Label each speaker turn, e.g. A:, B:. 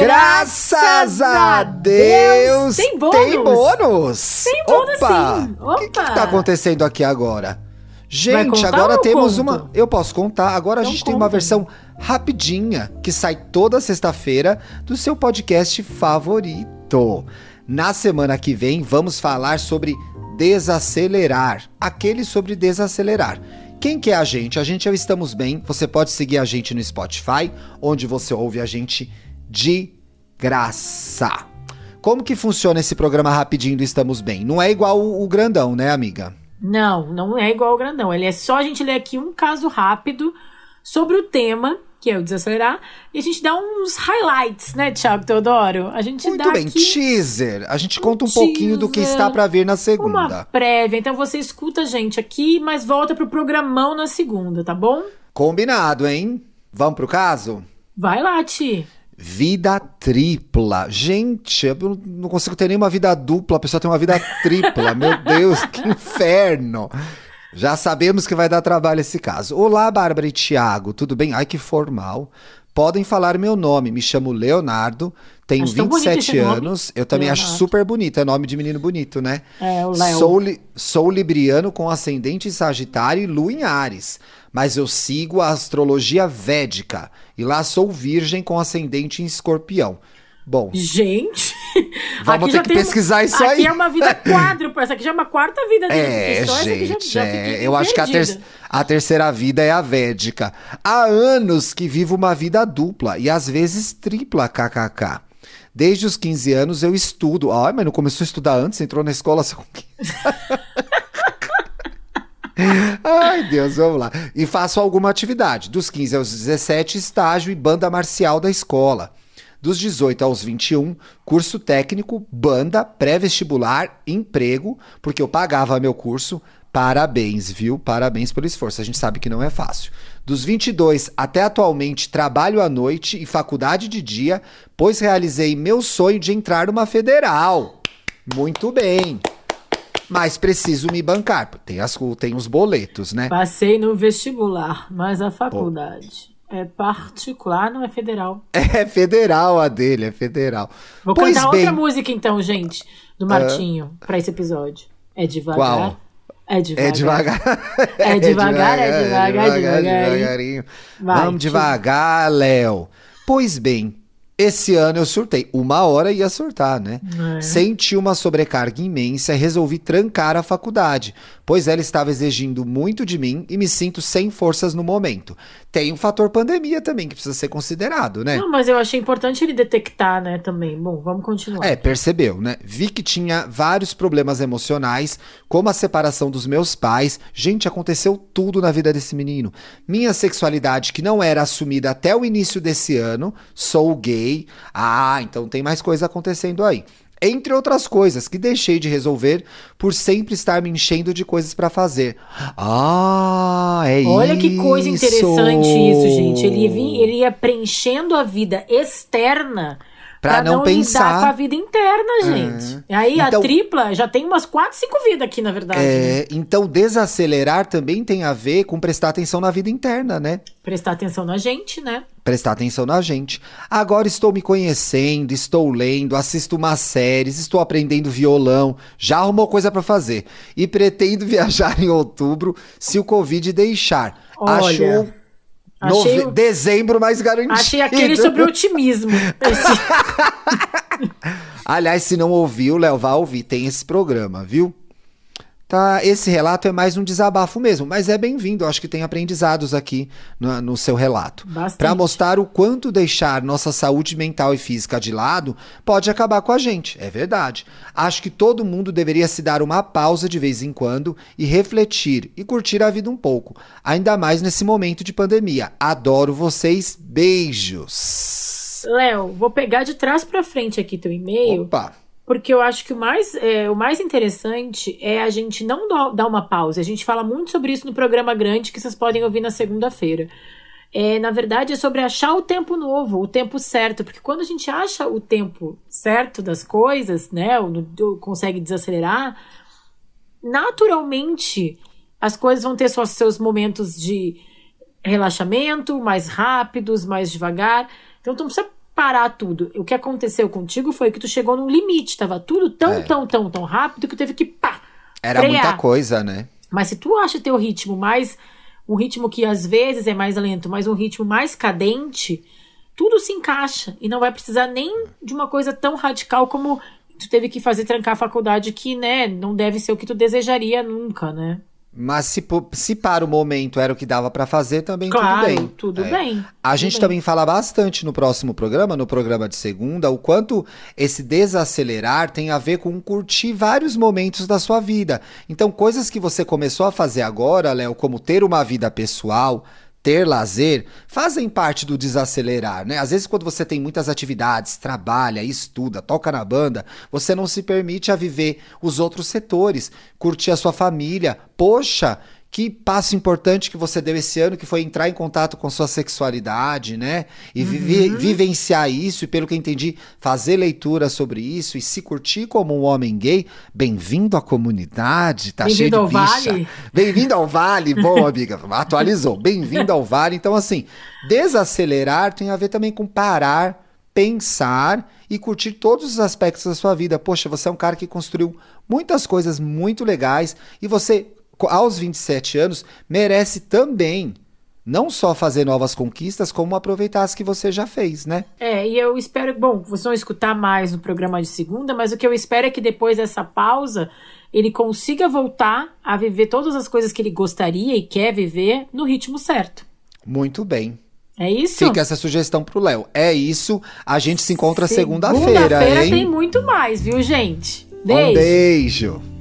A: Graças a Deus!
B: Tem bônus!
A: Tem bônus!
B: Tem bônus
A: Opa!
B: sim!
A: O que, que tá acontecendo aqui agora? Gente, agora temos
B: conto?
A: uma. Eu posso contar. Agora a
B: Então
A: gente tem uma
B: conta.
A: versão rapidinha que sai toda sexta-feira do seu podcast favorito. Na semana que vem, vamos falar sobre desacelerar aquele sobre desacelerar. Quem que é a gente? A gente é o Estamos Bem. Você pode seguir a gente no Spotify, onde você ouve a gente de graça. Como que funciona esse programa rapidinho do Estamos Bem? Não é igual o, o grandão, né, amiga?
B: Não, não é igual ao grandão. Ele é só a gente ler aqui um caso rápido sobre o tema, que é o desacelerar, e a gente dá uns highlights, né, Thiago Teodoro? A gente
A: Muito
B: dá
A: bem, teaser. A gente conta um
B: teaser,
A: pouquinho do que está pra vir na
B: uma
A: segunda.
B: prévia. Então você escuta a gente aqui, mas volta pro programão na segunda, tá bom?
A: Combinado, hein? Vamos pro caso?
B: Vai lá, Ti.
A: Vida tripla. Gente, eu não- consigo ter nenhuma vida dupla, a pessoa tem uma vida tripla. Meu Deus, que inferno. Já sabemos que vai dar trabalho esse caso. Olá, Bárbara e Thiago, tudo bem? Ai, que formal. Podem falar meu nome, me chamo Leonardo, tenho
B: Acho tão bonito
A: 27
B: esse nome,
A: anos. Eu também acho
B: Leonardo.
A: super bonito, é nome de menino bonito, né?
B: É, o Léo.
A: Sou, li- sou libriano com ascendente em Sagitário e lua em Ares, mas eu sigo a astrologia védica e lá sou virgem com ascendente em Escorpião. Bom,
B: Gente,
A: Vamos
B: aqui
A: ter que
B: tem
A: pesquisar isso
B: aqui
A: aí.
B: é uma vida quádrupla, essa aqui já é uma quarta vida dele.
A: é,
B: essa aqui já-
A: gente,
B: já
A: é, eu acho que a, ter- a terceira vida é a védica. Há anos que vivo uma vida dupla e às vezes tripla, kkk. Desde os 15 anos eu estudo. Ai, mas não começou a estudar antes? Entrou na escola só com 15. Ai, Deus, vamos lá. E faço alguma atividade. Dos 15 aos 17, estágio e banda marcial da escola. Dos 18 aos 21, curso técnico, banda, pré-vestibular, emprego, porque eu pagava meu curso. Parabéns, viu? Parabéns pelo esforço. A gente sabe que não é fácil. Dos 22 até atualmente, trabalho à noite e faculdade de dia, pois realizei meu sonho de entrar numa federal. Muito bem. Mas preciso me bancar. Tem, as, tem os boletos, né?
B: Passei no vestibular, mas a faculdade é particular, não é federal.
A: É federal a dele, é federal.
B: Vou
A: pois
B: cantar
A: bem,
B: outra música então, gente, do Martinho, pra esse episódio. É devagar.
A: Qual?
B: É devagar.
A: É devagar.
B: É devagar, é devagar, devagarinho.
A: devagarinho.
B: Vai,
A: Vamos devagar, Léo. Pois bem, esse ano eu surtei. Uma hora ia surtar, né?
B: É.
A: Senti uma sobrecarga imensa e resolvi trancar a faculdade, pois ela estava exigindo muito de mim e me sinto sem forças no momento. Tem o fator pandemia também, que precisa ser considerado, né?
B: Não, mas eu achei importante ele detectar, né, também. Bom, vamos continuar.
A: É, percebeu, né? Vi que tinha vários problemas emocionais, como a separação dos meus pais. Gente, aconteceu tudo na vida desse menino. Minha sexualidade, que não era assumida até o início desse ano, sou gay. Ah, então tem mais coisa acontecendo aí. Entre outras coisas que deixei de resolver por sempre estar me enchendo de coisas pra fazer. Ah, é isso.
B: Olha que coisa interessante isso, gente. Ele ele ia preenchendo a vida externa
A: Pra não pensar.
B: lidar com a vida interna, gente. E aí
A: Então-
B: a tripla já tem umas 4, 5 vidas aqui, na verdade. né?
A: É, então desacelerar também tem a ver com prestar atenção na vida interna, né?
B: Prestar atenção na gente, né?
A: prestar atenção na gente. Agora estou me conhecendo, estou lendo, assisto umas séries, estou aprendendo violão, já arrumou coisa pra fazer e pretendo viajar em outubro se o Covid deixar.
B: Olha,
A: Acho
B: achei
A: nove-
B: o-
A: dezembro mais garantido.
B: Achei aquele sobre otimismo.
A: Aliás, se não ouviu, Léo, vá ouvir, tem esse programa, viu? Tá, esse relato é mais um desabafo mesmo, mas é bem-vindo. Acho que tem aprendizados aqui no, no seu relato. Para mostrar o quanto deixar nossa saúde mental e física de lado pode acabar com a gente. É verdade. Acho que todo mundo deveria se dar uma pausa de vez em quando e refletir e curtir a vida um pouco. Ainda mais nesse momento de pandemia. Adoro vocês. Beijos.
B: Léo, vou pegar de trás pra frente aqui teu e-mail.
A: Opa.
B: Porque eu acho que o mais, é, o mais interessante é a gente não dar uma pausa. A gente fala muito sobre isso no programa grande que vocês podem ouvir na segunda-feira. É, na verdade, é sobre achar o tempo novo, o tempo certo. Porque quando a gente acha o tempo certo das coisas, né? Ou ou consegue desacelerar, naturalmente as coisas vão ter suas- seus momentos de relaxamento, mais rápidos, mais devagar. Então, tu não precisa parar tudo. O que aconteceu contigo foi que tu chegou num limite, tava tudo tão,
A: É.
B: tão, tão, tão rápido que teve que pá.
A: Era
B: frear.
A: muita coisa, né?
B: Mas se tu acha teu ritmo mais um ritmo que às vezes é mais lento, mas um ritmo mais cadente, tudo se encaixa e não vai precisar nem de uma coisa tão radical como tu teve que fazer trancar a faculdade que, né, não deve ser o que tu desejaria nunca, né?
A: Mas se, se para o momento era o que dava pra fazer, também
B: Claro,
A: tudo bem.
B: tudo
A: É.
B: bem.
A: A
B: tudo
A: gente
B: bem.
A: também fala bastante no próximo programa, no programa de segunda, o quanto esse desacelerar tem a ver com curtir vários momentos da sua vida. Então, coisas que você começou a fazer agora, Léo, como ter uma vida pessoal, ter lazer, fazem parte do desacelerar, né? Às vezes, quando você tem muitas atividades, trabalha, estuda, toca na banda, você não se permite a viver os outros setores, curtir a sua família. Poxa, que passo importante que você deu esse ano, que foi entrar em contato com sua sexualidade, né? E
B: Uhum.
A: vivenciar isso, e pelo que eu entendi, fazer leitura sobre isso e se curtir como um homem gay. Bem-vindo à comunidade, tá cheio
B: Bem-vindo
A: de bicha.
B: Vale.
A: Bem-vindo ao Vale, bom, amiga, atualizou. Bem-vindo ao Vale. Então, assim, desacelerar tem a ver também com parar, pensar e curtir todos os aspectos da sua vida. Poxa, você é um cara que construiu muitas coisas muito legais e você, aos 27 anos, merece também não só fazer novas conquistas, como aproveitar as que você já fez, né?
B: É, e eu espero, bom, vocês vão escutar mais no programa de segunda, mas o que eu espero é que depois dessa pausa ele consiga voltar a viver todas as coisas que ele gostaria e quer viver no ritmo certo.
A: Muito bem.
B: É isso?
A: Fica essa sugestão pro Léo. É isso. A gente se encontra segunda-feira,
B: Segunda-feira tem muito mais, viu, gente?
A: Um
B: Beijo.
A: beijo.